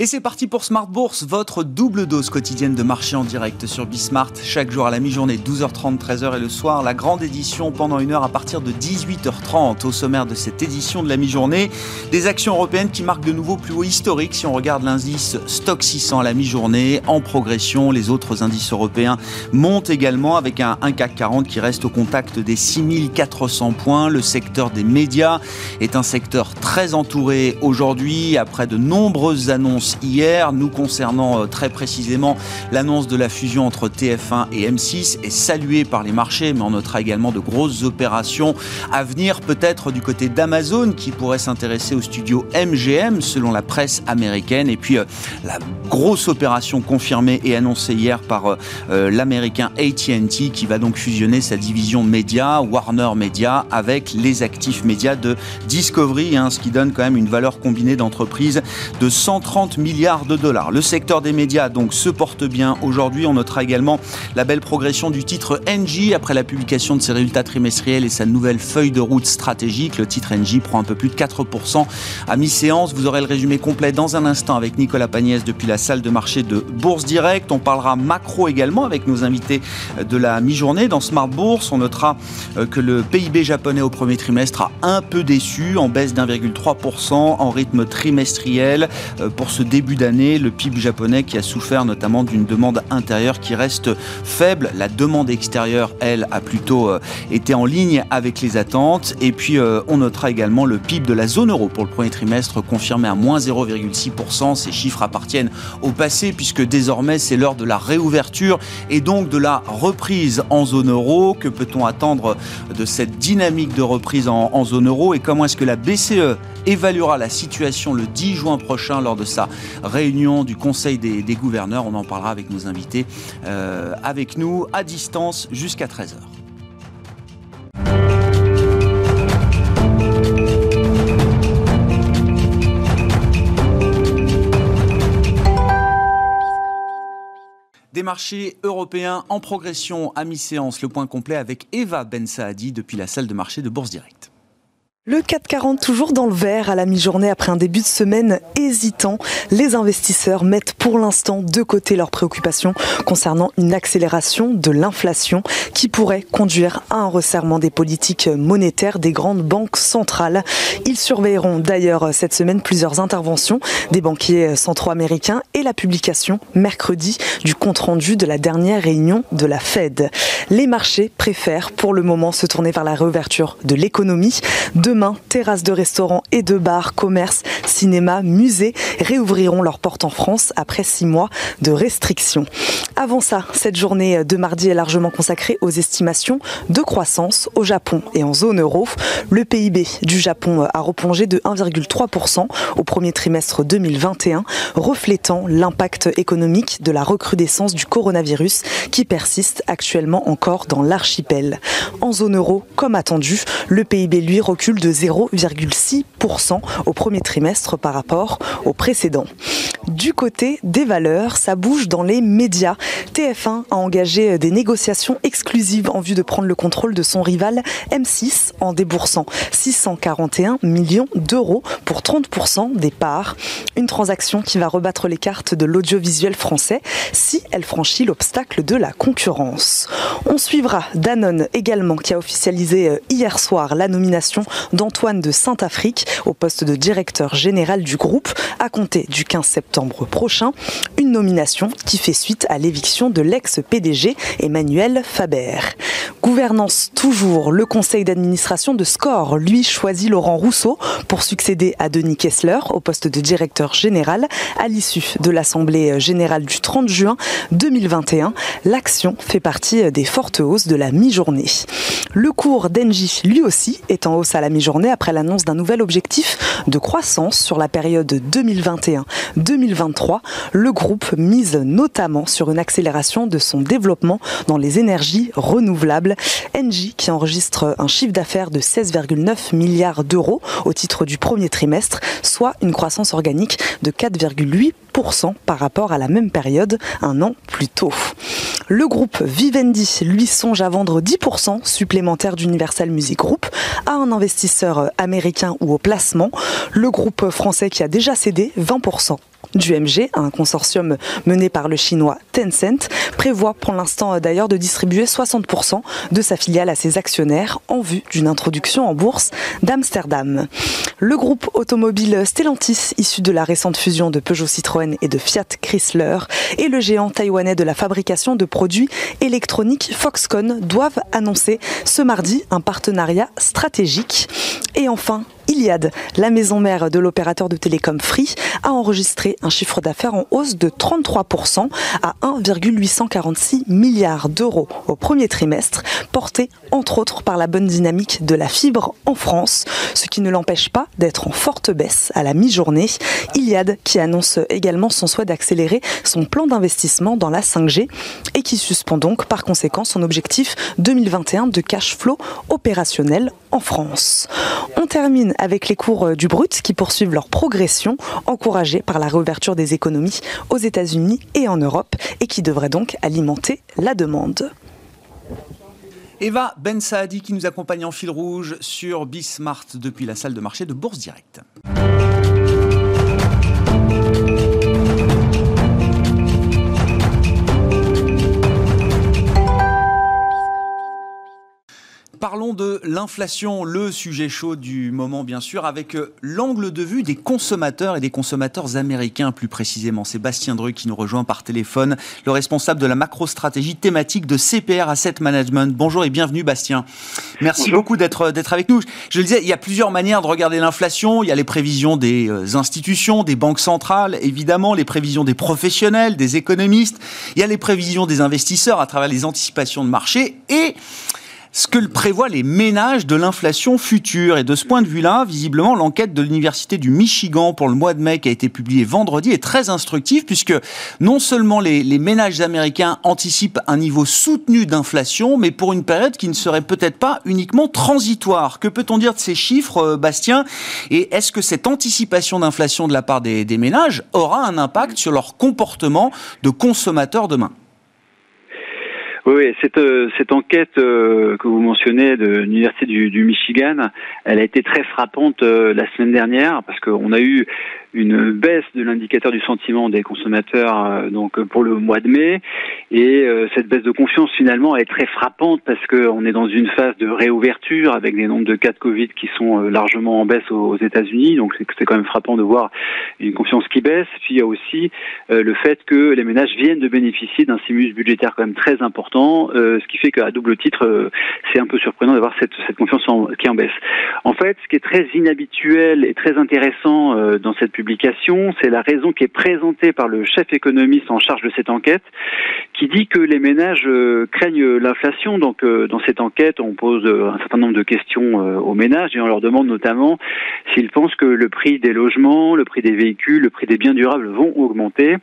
Et c'est parti pour Smart Bourse, votre double dose quotidienne de marché en direct sur Bismart. Chaque jour à la mi-journée, 12h30, 13h et le soir, la grande édition pendant une heure à partir de 18h30. Au sommaire de cette édition de la mi-journée, des actions européennes qui marquent de nouveaux plus hauts historiques. Si on regarde l'indice Stock 600 à la mi-journée, en progression, les autres indices européens montent également avec un, un CAC 40 qui reste au contact des 6400 points. Le secteur des médias est un secteur très entouré aujourd'hui après de nombreuses annonces hier. Nous concernant euh, très précisément l'annonce de la fusion entre TF1 et M6 est saluée par les marchés, mais on notera également de grosses opérations à venir, peut-être du côté d'Amazon qui pourrait s'intéresser au studio MGM selon la presse américaine. Et puis euh, la grosse opération confirmée et annoncée hier par euh, l'américain AT&T qui va donc fusionner sa division média, Warner Media, avec les actifs médias de Discovery, hein, ce qui donne quand même une valeur combinée d'entreprise de 130 milliards de dollars. Le secteur des médias donc se porte bien aujourd'hui. On notera également la belle progression du titre NJ après la publication de ses résultats trimestriels et sa nouvelle feuille de route stratégique. Le titre NJ prend un peu plus de 4% à mi-séance. Vous aurez le résumé complet dans un instant avec Nicolas Pagnès depuis la salle de marché de Bourse Direct. On parlera macro également avec nos invités de la mi-journée dans Smart Bourse. On notera euh, que le PIB japonais au premier trimestre a un peu déçu en baisse d'1,3% en rythme trimestriel euh, pour ce début d'année, le PIB japonais qui a souffert notamment d'une demande intérieure qui reste faible. La demande extérieure, elle, a plutôt euh, été en ligne avec les attentes. Et puis, euh, on notera également le PIB de la zone euro pour le premier trimestre confirmé à moins 0,6%. Ces chiffres appartiennent au passé puisque désormais c'est l'heure de la réouverture et donc de la reprise en zone euro. Que peut-on attendre de cette dynamique de reprise en, en zone euro et comment est-ce que la BCE évaluera la situation le 10 juin prochain lors de sa réunion du Conseil des, gouverneurs. On en parlera avec nos invités euh, avec nous à distance jusqu'à 13h. Des marchés européens en progression à mi-séance. Le point complet avec Eva Ben Saadi depuis la salle de marché de Bourse Direct. Le 440 toujours dans le vert à la mi-journée après un début de semaine hésitant. Les investisseurs mettent pour l'instant de côté leurs préoccupations concernant une accélération de l'inflation qui pourrait conduire à un resserrement des politiques monétaires des grandes banques centrales. Ils surveilleront d'ailleurs cette semaine plusieurs interventions des banquiers centraux américains et la publication mercredi du compte-rendu de la dernière réunion de la Fed. Les marchés préfèrent pour le moment se tourner vers la réouverture de l'économie. Terrasses de restaurants et de bars, commerces, cinémas, musées réouvriront leurs portes en France après six mois de restrictions. Avant ça, cette journée de mardi est largement consacrée aux estimations de croissance au Japon et en zone euro. Le PIB du Japon a replongé de 1,3% au premier trimestre 2021, reflétant l'impact économique de la recrudescence du coronavirus qui persiste actuellement encore dans l'archipel. En zone euro, comme attendu, le PIB lui recule de 0,6% au premier trimestre par rapport au précédent. Du côté des valeurs, ça bouge dans les médias. TF1 a engagé des négociations exclusives en vue de prendre le contrôle de son rival M6 en déboursant 641 millions d'euros pour 30% des parts. Une transaction qui va rebattre les cartes de l'audiovisuel français si elle franchit l'obstacle de la concurrence. On suivra Danone également qui a officialisé euh, hier soir la nomination d'Antoine de Saint-Afrique au poste de directeur général du groupe à compter du 15 septembre prochain. Une nomination qui fait suite à l'éviction de l'ex-PDG Emmanuel Faber. Gouvernance toujours, le conseil d'administration de Score, lui, choisit Laurent Rousseau pour succéder à Denis Kessler au poste de directeur général à l'issue de l'Assemblée générale du 30 juin 2021. L'action fait partie des fortes hausses de la mi-journée. Le cours d'Engie, lui aussi, est en hausse à la mi-journée après l'annonce d'un nouvel objectif de croissance sur la période 2021-2023. Le groupe mise notamment sur une accélération de son développement dans les énergies renouvelables. Engie qui enregistre un chiffre d'affaires de 16,9 milliards d'euros au titre du premier trimestre, soit une croissance organique de 4,8% par rapport à la même période un an plus tôt. Le groupe Vivendi, lui, songe à vendre 10% supplémentaire d'Universal Music Group à un investisseur américain ou au placement. Le groupe français qui a déjà cédé 20% du MG, un consortium mené par le chinois Tencent, prévoit pour l'instant d'ailleurs de distribuer 60% de sa filiale à ses actionnaires en vue d'une introduction en bourse d'Amsterdam. Le groupe automobile Stellantis, issu de la récente fusion de Peugeot Citroën et de Fiat Chrysler, et le géant taïwanais de la fabrication de produits électroniques Foxconn doivent annoncer ce mardi un partenariat stratégique. Et enfin, Iliad, la maison mère de l'opérateur de télécom Free, a enregistré un chiffre d'affaires en hausse de 33% à 1,846 milliards d'euros au premier trimestre, porté entre autres par la bonne dynamique de la fibre en France, ce qui ne l'empêche pas d'être en forte baisse à la mi-journée. Iliad qui annonce également son souhait d'accélérer son plan d'investissement dans la 5G et qui suspend donc par conséquent son objectif 2021 de cash flow opérationnel en France. On termine avec les cours euh, du brut qui poursuivent leur progression, encouragés par la réouverture des économies aux États-Unis et en Europe et qui devraient donc alimenter la demande. Eva Ben Saadi qui nous accompagne en fil rouge sur Bismart depuis la salle de marché de Bourse Directe. Parlons de l'inflation, le sujet chaud du moment bien sûr, avec euh, l'angle de vue des consommateurs et des consommateurs américains plus précisément. Sébastien Dru qui nous rejoint par téléphone, le responsable de la macro-stratégie thématique de CPR Asset Management. Bonjour et bienvenue Bastien. Merci beaucoup d'être d'être avec nous. Je le disais, il y a plusieurs manières de regarder l'inflation. Il y a les prévisions des euh, institutions, des banques centrales, évidemment, les prévisions des professionnels, des économistes. Il y a les prévisions des investisseurs à travers les anticipations de marché et ce que prévoient les ménages de l'inflation future. Et de ce point de vue-là, visiblement, l'enquête de l'Université du Michigan pour le mois de mai qui a été publiée vendredi est très instructive puisque non seulement les, ménages américains anticipent un niveau soutenu d'inflation, mais pour une période qui ne serait peut-être pas uniquement transitoire. Que peut-on dire de ces chiffres, euh, Bastien? Et est-ce que cette anticipation d'inflation de la part des, des ménages aura un impact sur leur comportement de consommateurs demain? Oui, cette, euh, cette enquête euh, que vous mentionnez de l'Université du, du, Michigan, elle a été très frappante euh, la semaine dernière parce qu'on a eu une baisse de l'indicateur du sentiment des consommateurs euh, donc pour le mois de mai. Et euh, cette baisse de confiance finalement est très frappante parce qu'on est dans une phase de réouverture avec des nombres de cas de Covid qui sont euh, largement en baisse aux États-Unis. Donc c'est quand même frappant de voir une confiance qui baisse. Puis il y a aussi le fait que les ménages viennent de bénéficier d'un stimulus budgétaire quand même très important ce qui fait qu'à double titre c'est un peu surprenant d'avoir cette, cette confiance qui en baisse. En fait ce qui est très inhabituel et très intéressant dans cette c'est la raison qui est présentée par le chef économiste en charge de cette enquête, qui dit que les ménages euh, craignent l'inflation. Donc, euh, dans cette enquête, on pose euh, un certain nombre de questions aux ménages et on leur demande notamment s'ils pensent que le prix des logements, le prix des véhicules, le prix des biens durables vont augmenter.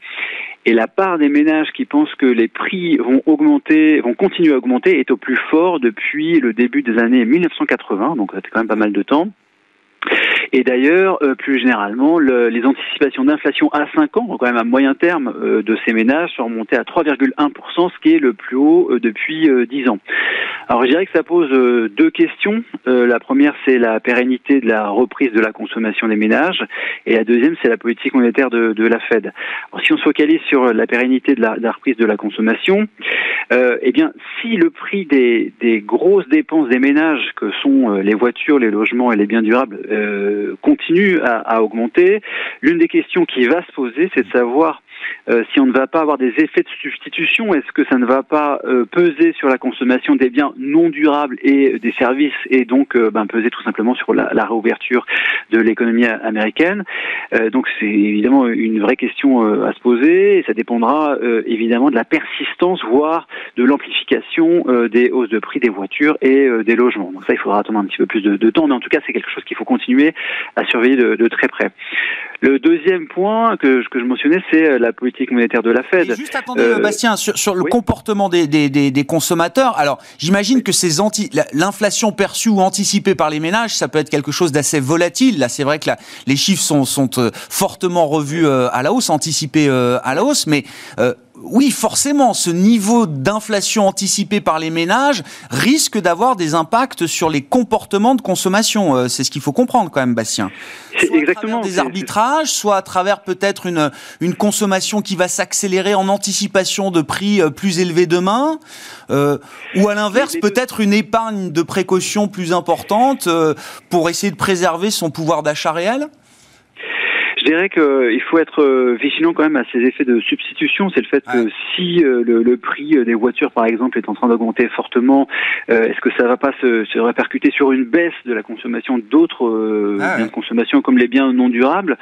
Et la part des ménages qui pensent que les prix vont augmenter, vont continuer à augmenter, est au plus fort depuis le début des années 1980, donc c'est quand même pas mal de temps. Et d'ailleurs, euh, plus généralement, le, les anticipations d'inflation à 5 ans, quand même à moyen terme, euh, de ces ménages sont remontées à 3,1%, ce qui est le plus haut euh, depuis 10 ans. Alors je dirais que ça pose deux questions. la première, c'est la pérennité de la reprise de la consommation des ménages, et la deuxième, c'est la politique monétaire de, de, la Fed. Alors si on se focalise sur la pérennité de la, de la reprise de la consommation, eh bien, si le prix des, des, grosses dépenses des ménages, que sont les voitures, les logements et les biens durables, continue à, augmenter. L'une des questions qui va se poser, c'est de savoir euh, si on ne va pas avoir des effets de substitution, est-ce que ça ne va pas euh, peser sur la consommation des biens non durables et des services et donc euh, ben, peser tout simplement sur la, la réouverture de l'économie américaine? Donc c'est évidemment une vraie question à se poser et ça dépendra évidemment de la persistance, voire de l'amplification des hausses de prix des voitures et des logements. Donc ça, il faudra attendre un petit peu plus de, de temps, mais en tout cas, c'est quelque chose qu'il faut continuer à surveiller de, de très près. Le deuxième point que, que je mentionnais, c'est la politique monétaire de la Fed. Et juste attendez, euh, Bastien, sur, sur le oui. comportement des, des, des, des, consommateurs. Alors, j'imagine oui. que ces anti, l'inflation perçue ou anticipée par les ménages, ça peut être quelque chose d'assez volatile. Là, c'est vrai que la, les chiffres sont, sont euh, fortement revus euh, à la hausse, anticipés à la hausse, mais oui, forcément, ce niveau d'inflation anticipé par les ménages risque d'avoir des impacts sur les comportements de consommation. Euh, c'est ce qu'il faut comprendre quand même, Bastien. Soit exactement. À travers des arbitrages, soit à travers peut-être une, une consommation qui va s'accélérer en anticipation de prix euh, plus élevés demain, euh, ou à l'inverse, peut-être une épargne de précaution plus importante pour essayer de préserver son pouvoir d'achat réel dirais qu'il faut être euh, vigilant quand même à ces effets de substitution. C'est le fait que si euh, le, prix des voitures, par exemple, est en train d'augmenter fortement, euh, est-ce que ça ne va pas se, répercuter sur une baisse de la consommation d'autres ah biens de consommation comme les biens non durables?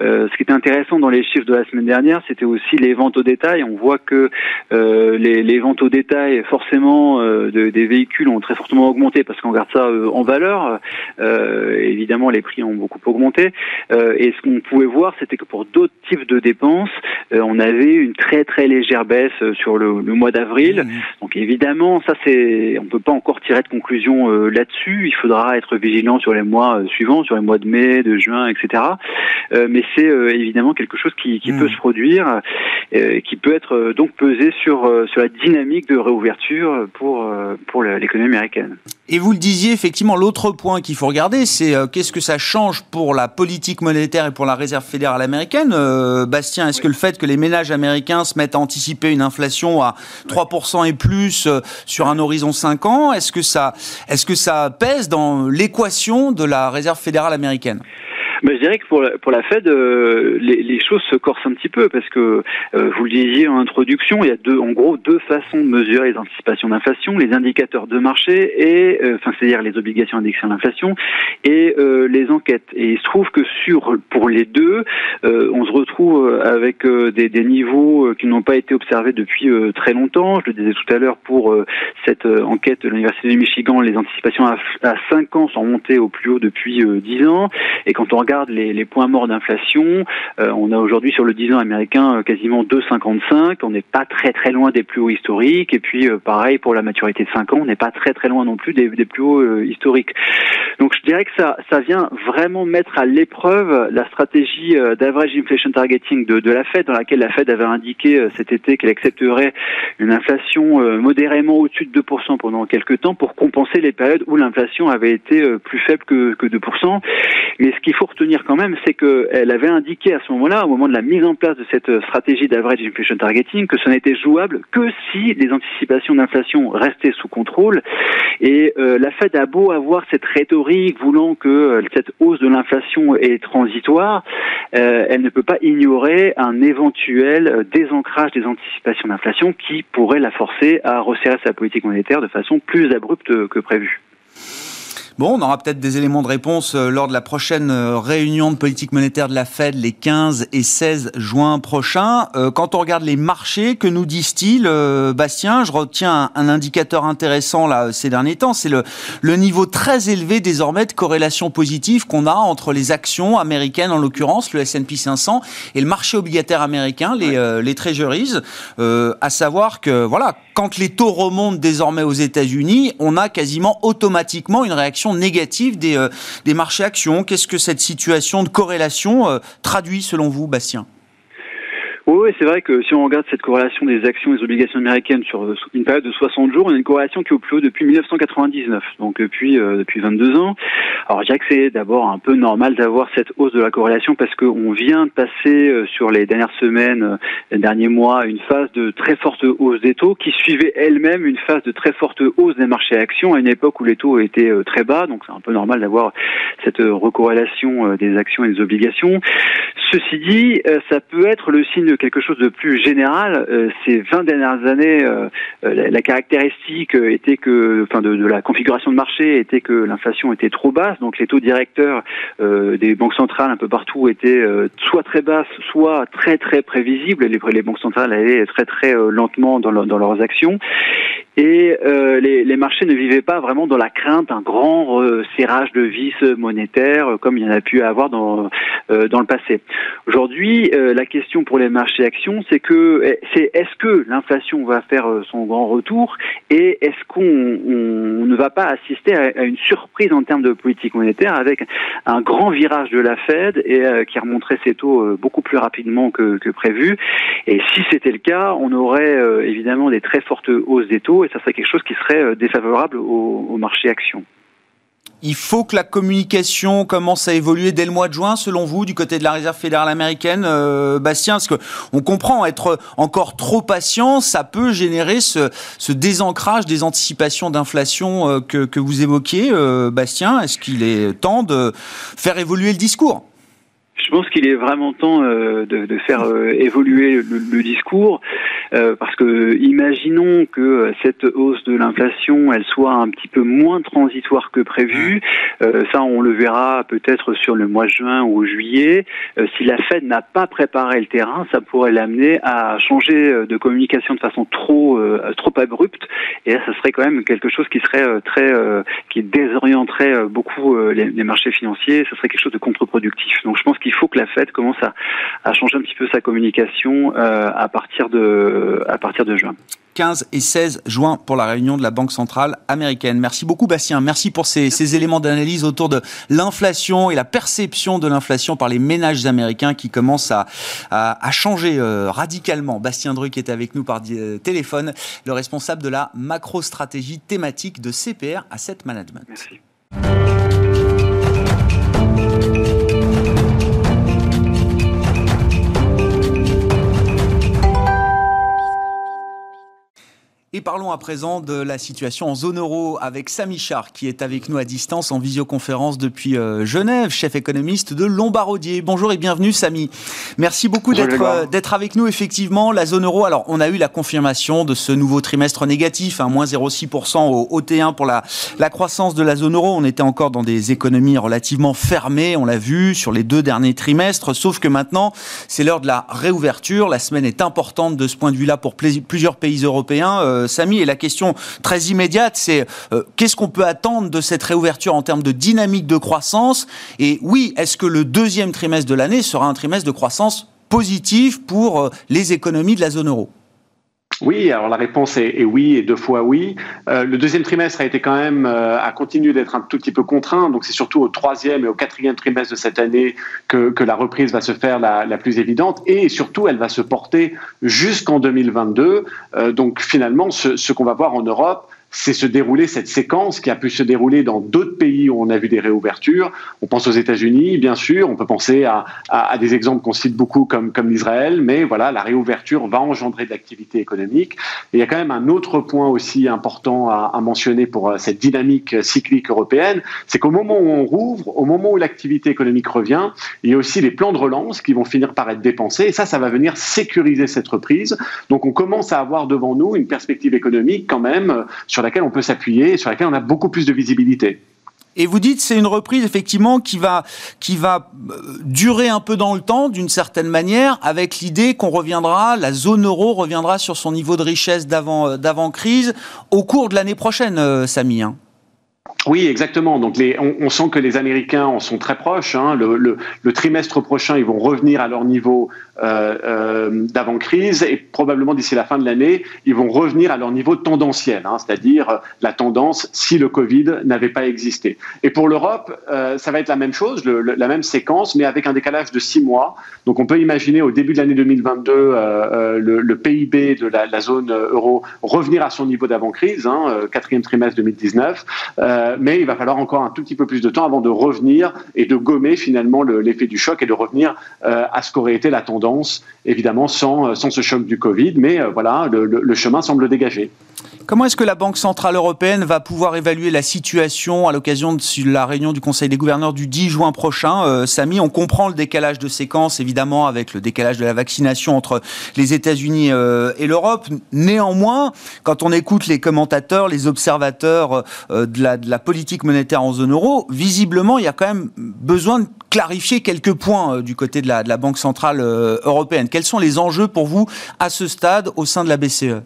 Ce qui était intéressant dans les chiffres de la semaine dernière, c'était aussi les ventes au détail. On voit que les, ventes au détail, forcément, des véhicules ont très fortement augmenté parce qu'on regarde ça en valeur. évidemment, les prix ont beaucoup augmenté. et ce qu'on pouvait voir, c'était que pour d'autres types de dépenses, euh, on avait une très très légère baisse euh, sur le, mois d'avril. Mmh. Donc évidemment, ça c'est, on peut pas encore tirer de conclusion euh, là-dessus. Il faudra être vigilant sur les mois suivants, sur les mois de mai, de juin, etc. mais c'est évidemment quelque chose qui, qui mmh. peut se produire, qui peut être donc pesé sur sur la dynamique de réouverture pour pour l'économie américaine. Et vous le disiez, effectivement, l'autre point qu'il faut regarder, c'est qu'est-ce que ça change pour la politique monétaire et pour la réserve fédérale américaine. Euh, Bastien, est-ce que le fait que les ménages américains se mettent à anticiper une inflation à 3% et plus euh, sur un horizon 5 ans, est-ce que ça, est-ce que ça pèse dans l'équation de la réserve fédérale américaine? Mais je dirais que pour la, pour la Fed, euh, les, les, choses se corsent un petit peu parce que euh, vous le disiez en introduction, il y a deux, en gros deux façons de mesurer les anticipations d'inflation les indicateurs de marché et, euh, enfin, c'est-à-dire les obligations indexées à l'inflation et les enquêtes. Et il se trouve que sur pour les deux, on se retrouve avec des, des, niveaux qui n'ont pas été observés depuis très longtemps. Je le disais tout à l'heure pour cette enquête de l'université de Michigan, les anticipations à, à 5 ans sont montées au plus haut depuis 10 ans. Et quand on regarde les, points morts d'inflation, euh, on a aujourd'hui sur le 10 ans américain euh, quasiment 2,55. On n'est pas très très loin des plus hauts historiques. Et puis euh, pareil pour la maturité de 5 ans, on n'est pas très très loin non plus des, plus hauts historiques. Donc je dirais que ça, ça vient vraiment mettre à l'épreuve la stratégie d'average inflation targeting de, la Fed, dans laquelle la Fed avait indiqué cet été qu'elle accepterait une inflation modérément au-dessus de 2% pendant quelques temps pour compenser les périodes où l'inflation avait été plus faible que, que 2%. Mais ce qu'il faut retenir quand même, c'est qu'elle avait indiqué à ce moment-là, au moment de la mise en place de cette stratégie d'average inflation targeting, que ça n'était jouable que si les anticipations d'inflation restaient sous contrôle. Et euh, la Fed a beau avoir cette rhétorique voulant que euh, cette hausse de l'inflation est transitoire, euh, elle ne peut pas ignorer un éventuel désancrage des anticipations d'inflation qui pourrait la forcer à resserrer sa politique monétaire de façon plus abrupte que prévu. Bon, on aura peut-être des éléments de réponse euh, lors de la prochaine euh, réunion de politique monétaire de la Fed les 15 et 16 juin prochains. Euh, quand on regarde les marchés, que nous disent-ils, Bastien? Je retiens un, indicateur intéressant là ces derniers temps, c'est le, le niveau très élevé désormais de corrélation positive qu'on a entre les actions américaines, en l'occurrence le S&P 500, et le marché obligataire américain, les, les treasuries. à savoir que voilà, quand les taux remontent désormais aux États-Unis, on a quasiment automatiquement une réaction négative des, euh, des marchés actions. Qu'est-ce que cette situation de corrélation euh, traduit selon vous, Bastien? Oui, c'est vrai que si on regarde cette corrélation des actions et des obligations américaines sur euh, une période de 60 jours, on a une corrélation qui est au plus haut depuis 1999, donc depuis depuis 22 ans. Alors je que c'est d'abord un peu normal d'avoir cette hausse de la corrélation parce qu'on vient de passer sur les dernières semaines, les derniers mois, une phase de très forte hausse des taux qui suivait elle-même une phase de très forte hausse des marchés actions à une époque où les taux étaient très bas, donc c'est un peu normal d'avoir cette recorrélation des actions et des obligations. Ceci dit, ça peut être le signe quelque chose de plus général. Euh, ces 20 dernières années, euh, euh, la, caractéristique était que, enfin, de, la configuration de marché était que l'inflation était trop basse, donc les taux directeurs des banques centrales un peu partout étaient soit très basses, soit très très prévisibles. Les, banques centrales allaient très très lentement dans, leurs actions et les, marchés ne vivaient pas vraiment dans la crainte d'un grand euh, serrage de vis monétaire comme il y en a pu avoir dans, dans le passé. Aujourd'hui, la question pour les marchés marché actions, c'est que c'est est-ce que l'inflation va faire son grand retour et est-ce qu'on ne va pas assister à, une surprise en termes de politique monétaire avec un grand virage de la Fed et qui remonterait ses taux beaucoup plus rapidement que, prévu. Et si c'était le cas, on aurait évidemment des très fortes hausses des taux et ça serait quelque chose qui serait défavorable au, au marché actions. Il faut que la communication commence à évoluer dès le mois de juin, selon vous, du côté de la Réserve fédérale américaine, euh, Bastien, parce que on comprend être encore trop patient, ça peut générer ce, ce désancrage des anticipations d'inflation euh, que, que, vous évoquiez, euh, Bastien. Est-ce qu'il est temps de faire évoluer le discours? Je pense qu'il est vraiment temps euh, de, de, faire euh, évoluer le, le discours euh, parce que imaginons que cette hausse de l'inflation elle soit un petit peu moins transitoire que prévu. ça, on le verra peut-être sur le mois de juin ou juillet. si la Fed n'a pas préparé le terrain, ça pourrait l'amener à changer de communication de façon trop trop abrupte. Et là, ça serait quand même quelque chose qui serait très qui désorienterait beaucoup les, les marchés financiers. Ça serait quelque chose de contre-productif. Donc, je pense qu'il il faut que la Fed commence à, changer un petit peu sa communication euh, à, partir de, à partir de juin. 15 et 16 juin pour la réunion de la Banque centrale américaine. Merci beaucoup Bastien, merci pour ces, éléments d'analyse autour de l'inflation et la perception de l'inflation par les ménages américains qui commencent à, à, changer euh, radicalement. Bastien Druc est avec nous par euh, téléphone, le responsable de la macro-stratégie thématique de CPR Asset Management. Merci. Et parlons à présent de la situation en zone euro avec Samy Char qui est avec nous à distance en visioconférence depuis euh, Genève, chef économiste de Lombardier. Bonjour et bienvenue Samy. Merci beaucoup d'être euh, d'être avec nous. Effectivement, la zone euro, alors on a eu la confirmation de ce nouveau trimestre négatif, hein, moins 0,6% au, T1 pour la, la croissance de la zone euro. On était encore dans des économies relativement fermées, on l'a vu sur les deux derniers trimestres, sauf que maintenant c'est l'heure de la réouverture. La semaine est importante de ce point de vue-là pour plusieurs pays européens. Euh, euh, Samy. Et la question très immédiate, c'est euh, qu'est-ce qu'on peut attendre de cette réouverture en termes de dynamique de croissance? Et oui, est-ce que le deuxième trimestre de l'année sera un trimestre de croissance positif pour euh, les économies de la zone euro? Oui, alors la réponse est, oui et deux fois oui. le deuxième trimestre a été quand même a continué d'être un tout petit peu contraint, donc c'est surtout au troisième et au quatrième trimestre de cette année que, la reprise va se faire la, plus évidente et surtout elle va se porter jusqu'en 2022. donc finalement, ce qu'on va voir en Europe, c'est se dérouler cette séquence qui a pu se dérouler dans d'autres pays où on a vu des réouvertures. On pense aux États-Unis, bien sûr. On peut penser à, des exemples qu'on cite beaucoup comme, comme l'Israël. Mais voilà, la réouverture va engendrer de l'activité économique. Et il y a quand même un autre point aussi important à, à mentionner pour euh, cette dynamique cyclique européenne. C'est qu'au moment où on rouvre, au moment où l'activité économique revient, il y a aussi les plans de relance qui vont finir par être dépensés. Et ça, ça va venir sécuriser cette reprise. Donc on commence à avoir devant nous une perspective économique quand même euh, sur sur laquelle on peut s'appuyer et sur laquelle on a beaucoup plus de visibilité. Et vous dites c'est une reprise effectivement qui va qui va euh, durer un peu dans le temps d'une certaine manière avec l'idée qu'on reviendra la zone euro reviendra sur son niveau de richesse d'avant euh, d'avant crise au cours de l'année prochaine euh, Samy hein. Oui, exactement. Donc, on, sent que les Américains en sont très proches. Hein. Le, trimestre prochain, ils vont revenir à leur niveau euh, euh, d'avant-crise et probablement d'ici la fin de l'année, ils vont revenir à leur niveau tendanciel, hein, c'est-à-dire la tendance si le Covid n'avait pas existé. Et pour l'Europe, euh, ça va être la même chose, la même séquence, mais avec un décalage de six mois. Donc, on peut imaginer au début de l'année 2022 euh, euh, le, PIB de la, zone euro revenir à son niveau d'avant-crise, hein, quatrième trimestre 2019. Euh, mais il va falloir encore un tout petit peu plus de temps avant de revenir et de gommer finalement l'effet du choc et de revenir euh, à ce qu'aurait été la tendance, évidemment sans, euh, sans ce choc du Covid. Mais voilà, le, chemin semble dégagé. Comment est-ce que la Banque Centrale Européenne va pouvoir évaluer la situation à l'occasion de la réunion du Conseil des gouverneurs du 10 juin prochain Samy, on comprend le décalage de séquence, évidemment, avec le décalage de la vaccination entre les États-Unis et l'Europe. Néanmoins, quand on écoute les commentateurs, les observateurs de, la, de la politique monétaire en zone euro, visiblement, il y a quand même besoin de clarifier quelques points du côté de la, Banque Centrale Européenne. Quels sont les enjeux pour vous à ce stade au sein de la BCE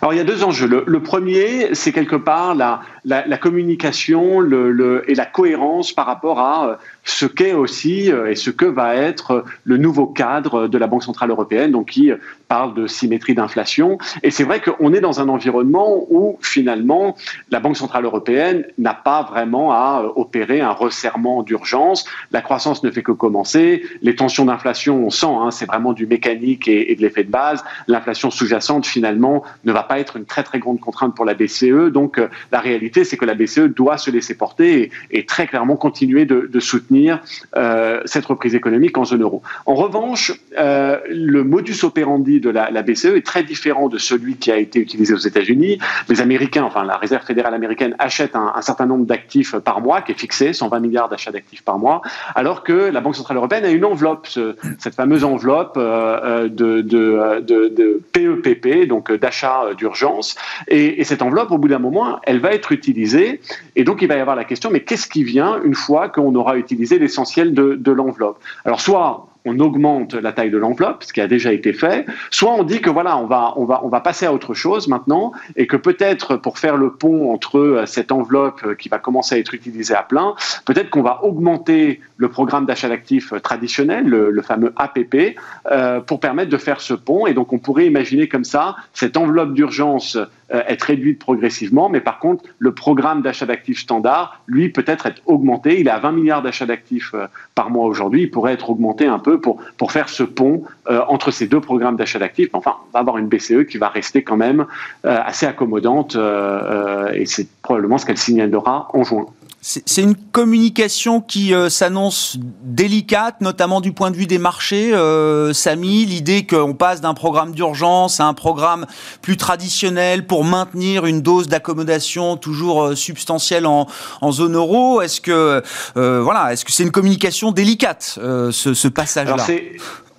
alors il y a deux enjeux. Le, premier, c'est quelque part la, communication et la cohérence par rapport à euh, ce qu'est aussi euh, et ce que va être le nouveau cadre de la Banque centrale européenne, donc qui parle de symétrie d'inflation. Et c'est vrai qu'on est dans un environnement où finalement la Banque centrale européenne n'a pas vraiment à euh, opérer un resserrement d'urgence. La croissance ne fait que commencer. Les tensions d'inflation, on sent, hein, c'est vraiment du mécanique et, de l'effet de base. L'inflation sous-jacente finalement ne va pas être une très très grande contrainte pour la BCE. Donc euh, la réalité, c'est que la BCE doit se laisser porter et, très clairement continuer de, soutenir euh, cette reprise économique en zone euro. En revanche, euh, le modus operandi de la, BCE est très différent de celui qui a été utilisé aux États-Unis. Les Américains, enfin la Réserve fédérale américaine, achète un, certain nombre d'actifs par mois, qui est fixé, 120 milliards d'achats d'actifs par mois, alors que la Banque centrale européenne a une enveloppe, cette fameuse enveloppe de, de, PEPP, e donc d'achat euh, d'urgence. Et, cette enveloppe, au bout d'un moment, elle va être utilisée. Et donc, il va y avoir la question, mais qu'est-ce qui vient une fois qu'on aura utilisé l'essentiel de, l'enveloppe. Alors, soit on augmente la taille de l'enveloppe, ce qui a déjà été fait, soit on dit que voilà, on va, passer à autre chose maintenant, et que peut-être pour faire le pont entre euh, cette enveloppe euh, qui va commencer à être utilisée à plein, peut-être qu'on va augmenter le programme d'achat d'actifs euh, traditionnel, le, fameux APP, pour permettre de faire ce pont. Et donc on pourrait imaginer comme ça cette enveloppe d'urgence être réduite progressivement, mais par contre le programme d'achat d'actifs standard, lui, peut-être être augmenté. Il est à 20 milliards d'achats d'actifs par mois aujourd'hui, il pourrait être augmenté un peu pour, faire ce pont euh, entre ces deux programmes d'achat d'actifs. Enfin, on va avoir une BCE qui va rester quand même euh, assez accommodante euh, et c'est probablement ce qu'elle signalera en juin. C'est une communication qui euh, s'annonce délicate, notamment du point de vue des marchés. Euh, Samy, l'idée qu'on passe d'un programme d'urgence à un programme plus traditionnel pour maintenir une dose d'accommodation toujours euh, substantielle en, zone euro. Est-ce que euh, voilà, est-ce que c'est une communication délicate ce, ce passage-là?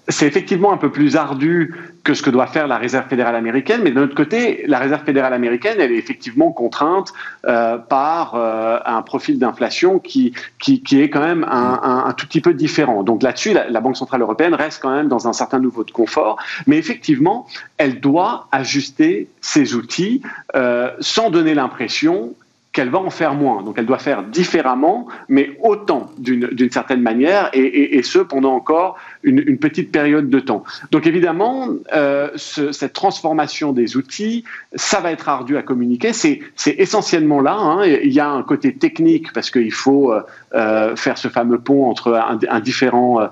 C'est effectivement un peu plus ardu que ce que doit faire la Réserve fédérale américaine, mais d'un autre côté, la Réserve fédérale américaine, elle est effectivement contrainte euh, par euh, un profil d'inflation qui, qui, qui, est quand même un, un, un, tout petit peu différent. Donc là-dessus, la, la, Banque centrale européenne reste quand même dans un certain niveau de confort, mais effectivement, elle doit ajuster ses outils euh, sans donner l'impression qu'elle va en faire moins. Donc elle doit faire différemment, mais autant d'une certaine manière, et, ce pendant encore une, petite période de temps. Donc évidemment, euh, cette transformation des outils, ça va être ardu à communiquer. C'est essentiellement là. Hein. Il y a un côté technique parce qu'il faut euh, euh, faire ce fameux pont entre un, différent,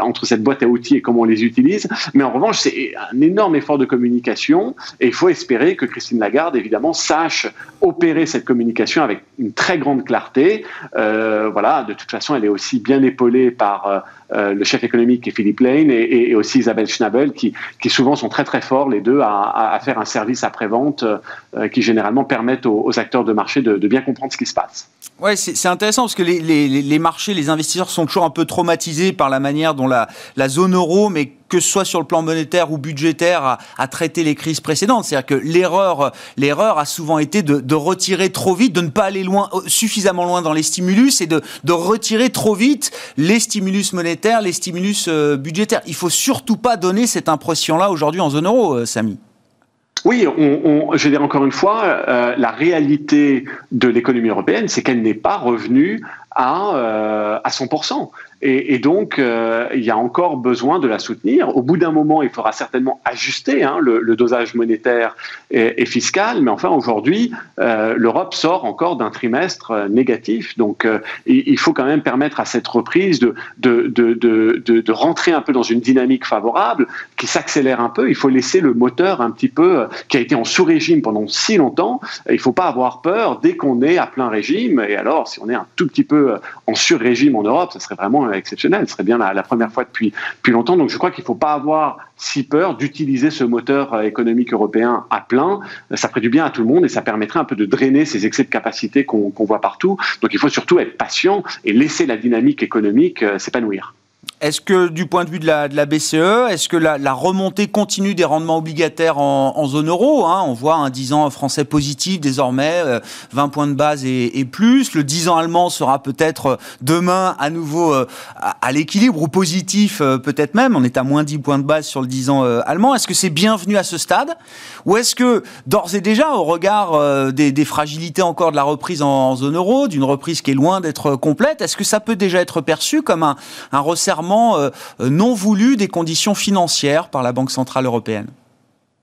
entre cette boîte à outils et comment on les utilise. Mais en revanche, c'est un énorme effort de communication, et il faut espérer que Christine Lagarde, évidemment, sache opérer cette communication avec une très grande clarté. Euh, voilà, de toute façon, elle est aussi bien épaulée par euh, euh, le chef économique qui est Philippe Lane et, aussi Isabelle Schnabel, qui, souvent sont très très forts les deux à, à, faire un service après-vente qui généralement permettent aux, acteurs de marché de, bien comprendre ce qui se passe. Ouais, c'est intéressant parce que les, marchés, les investisseurs sont toujours un peu traumatisés par la manière dont la, zone euro, mais que ce soit sur le plan monétaire ou budgétaire, a, traité les crises précédentes. C'est-à-dire que l'erreur, l'erreur a souvent été de, retirer trop vite, de ne pas aller loin, suffisamment loin dans les stimulus et de retirer trop vite les stimulus monétaires, les stimulus euh, budgétaires. Il faut surtout pas donner cette impression-là aujourd'hui en zone euro, euh, Samy. Oui, je vais dire encore une fois, euh, la réalité de l'économie européenne, c'est qu'elle n'est pas revenue à, euh, à 100%. Et, et donc, euh, il y a encore besoin de la soutenir. Au bout d'un moment, il faudra certainement ajuster hein, le, dosage monétaire et, fiscal. Mais enfin, aujourd'hui, euh, l'Europe sort encore d'un trimestre négatif. Donc, il, faut quand même permettre à cette reprise de, de, de, de, de rentrer un peu dans une dynamique favorable qui s'accélère un peu. Il faut laisser le moteur un petit peu, qui a été en sous-régime pendant si longtemps. Il ne faut pas avoir peur dès qu'on est à plein régime. Et alors, si on est un tout petit peu en sur-régime en Europe, ça serait vraiment exceptionnel. Ce serait bien la, première fois depuis, depuis longtemps. Donc je crois qu'il ne faut pas avoir si peur d'utiliser ce moteur euh, économique européen à plein. Ça ferait du bien à tout le monde et ça permettrait un peu de drainer ces excès de capacité qu'on voit partout. Donc il faut surtout être patient et laisser la dynamique économique euh, s'épanouir. Est-ce que du point de vue de la, BCE, est-ce que la, remontée continue des rendements obligataires en, zone euro hein? On voit un 10 ans français positif désormais, 20 points de base et, plus. Le 10 ans allemand sera peut-être demain à nouveau à, à l'équilibre ou positif peut-être même. On est à moins 10 points de base sur le 10 ans allemand. Est-ce que c'est bienvenu à ce stade? Ou est-ce que d'ores et déjà, au regard des, fragilités encore de la reprise en, zone euro, d'une reprise qui est loin d'être complète, est-ce que ça peut déjà être perçu comme un resserrement euh, non voulu des conditions financières par la Banque Centrale Européenne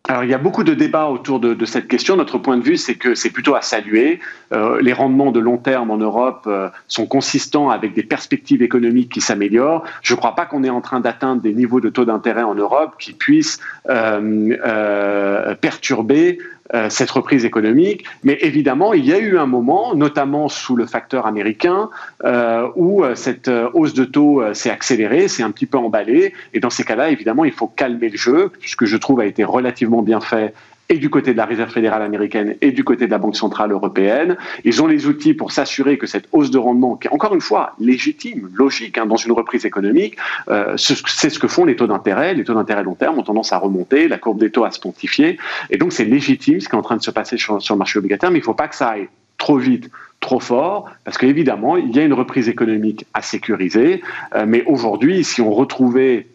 alors il y a beaucoup de débats autour de, cette question. Notre point de vue, c'est que c'est plutôt à saluer. Euh, les rendements de long terme en Europe euh, sont consistants avec des perspectives économiques qui s'améliorent. Je ne crois pas qu'on est en train d'atteindre des niveaux de taux d'intérêt en Europe qui puissent euh, perturber euh, cette reprise économique. Mais évidemment, il y a eu un moment, notamment sous le facteur américain, euh, où euh, cette hausse de taux s'est accélérée, s'est un petit peu emballée. Et dans ces cas-là, évidemment, il faut calmer le jeu, ce que je trouve a été relativement bien fait et du côté de la Réserve fédérale américaine et du côté de la Banque centrale européenne. Ils ont les outils pour s'assurer que cette hausse de rendement, qui est encore une fois légitime, logique, hein, dans une reprise économique, euh, c'est ce que font les taux d'intérêt. Les taux d'intérêt long terme ont tendance à remonter, la courbe des taux à se pontifier. Et donc c'est légitime ce qui est en train de se passer sur, le marché obligataire, mais il ne faut pas que ça aille trop vite, trop fort, parce qu'évidemment, il y a une reprise économique à sécuriser. Euh, mais aujourd'hui, si on retrouvait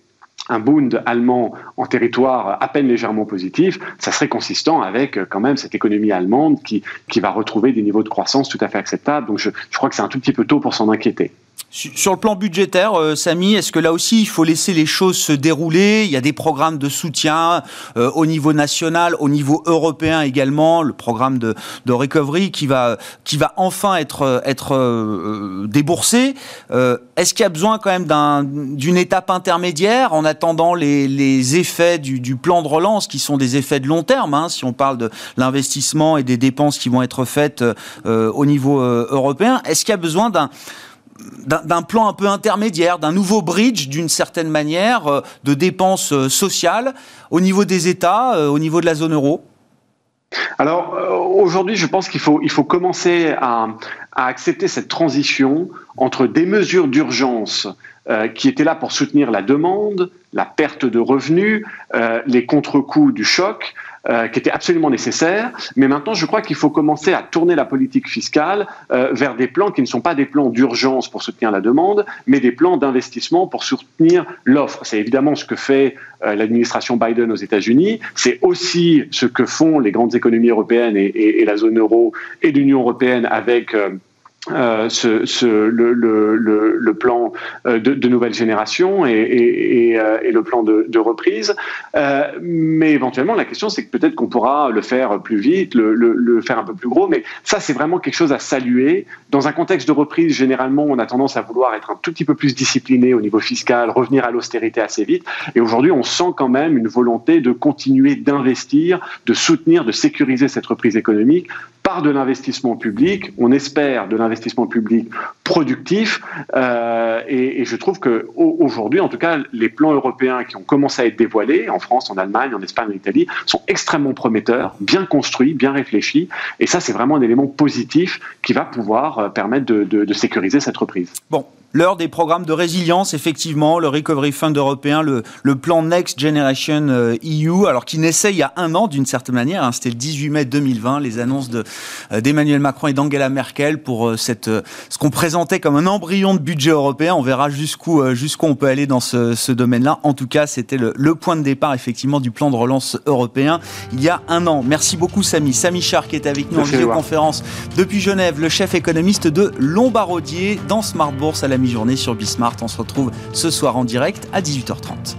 un Bund allemand en territoire à peine légèrement positif, ça serait consistant avec euh, quand même cette économie allemande qui, qui va retrouver des niveaux de croissance tout à fait acceptables. Donc je, je crois que c'est un tout petit peu tôt pour s'en inquiéter. Sur le plan budgétaire, euh, Samy, est-ce que là aussi il faut laisser les choses se dérouler? Il y a des programmes de soutien euh, au niveau national, au niveau européen également, le programme de, de recovery qui va qui va enfin être euh, déboursé. Est-ce qu'il y a besoin quand même d'une étape intermédiaire en attendant les, les effets du, plan de relance qui sont des effets de long terme hein, Si on parle de l'investissement et des dépenses qui vont être faites au niveau européen, est-ce qu'il y a besoin d'un d'un plan un peu intermédiaire, d'un nouveau bridge d'une certaine manière euh, de dépenses euh, sociales au niveau des États, euh, au niveau de la zone euro. Alors aujourd'hui, je pense qu'il faut, il faut commencer à, accepter cette transition entre des mesures d'urgence qui étaient là pour soutenir la demande, la perte de revenus, les contre-coups du choc, euh, qui étaient absolument nécessaires. Mais maintenant, je crois qu'il faut commencer à tourner la politique fiscale euh, vers des plans qui ne sont pas des plans d'urgence pour soutenir la demande, mais des plans d'investissement pour soutenir l'offre. C'est évidemment ce que fait euh, l'administration Biden aux États-Unis. C'est aussi ce que font les grandes économies européennes et, et, et la zone euro et l'Union européenne avec euh, ce, le, plan euh, de, nouvelle génération et, euh, le plan de, reprise. Mais éventuellement, la question, c'est que peut-être qu'on pourra le faire plus vite, le, faire un peu plus gros. Mais ça, c'est vraiment quelque chose à saluer. Dans un contexte de reprise, généralement, on a tendance à vouloir être un tout petit peu plus discipliné au niveau fiscal, revenir à l'austérité assez vite. Et aujourd'hui, on sent quand même une volonté de continuer d'investir, de soutenir, de sécuriser cette reprise économique par de l'investissement public. On espère de l'investissement public productif. Euh, et, je trouve que aujourd'hui, en tout cas, les plans européens qui ont commencé à être dévoilés en France, en Allemagne, en Espagne, en Italie, sont extrêmement prometteurs, bien construits, bien réfléchis. Et ça, c'est vraiment un élément positif qui va pouvoir euh, permettre de sécuriser cette reprise. Bon, l'heure des programmes de résilience, effectivement, le Recovery Fund européen, le, le plan Next Generation EU, alors qui naissait il y a un an d'une certaine manière, hein, c'était le 18 mai 2020, les annonces euh, d'Emmanuel de, Macron et d'Angela Merkel pour euh, cette, euh, ce qu'on présentait comme un embryon de budget européen. On verra jusqu'où jusqu'où on peut aller dans ce, ce domaine-là. En tout cas, c'était le, le, point de départ, effectivement, du plan de relance européen il y a un an. Merci beaucoup, Samy. Samy Char, qui est avec nous Merci en vidéoconférence depuis Genève, le chef économiste de Lombardier dans Smart Bourse à la mi-journée sur Bismart. On se retrouve ce soir en direct à 18h30.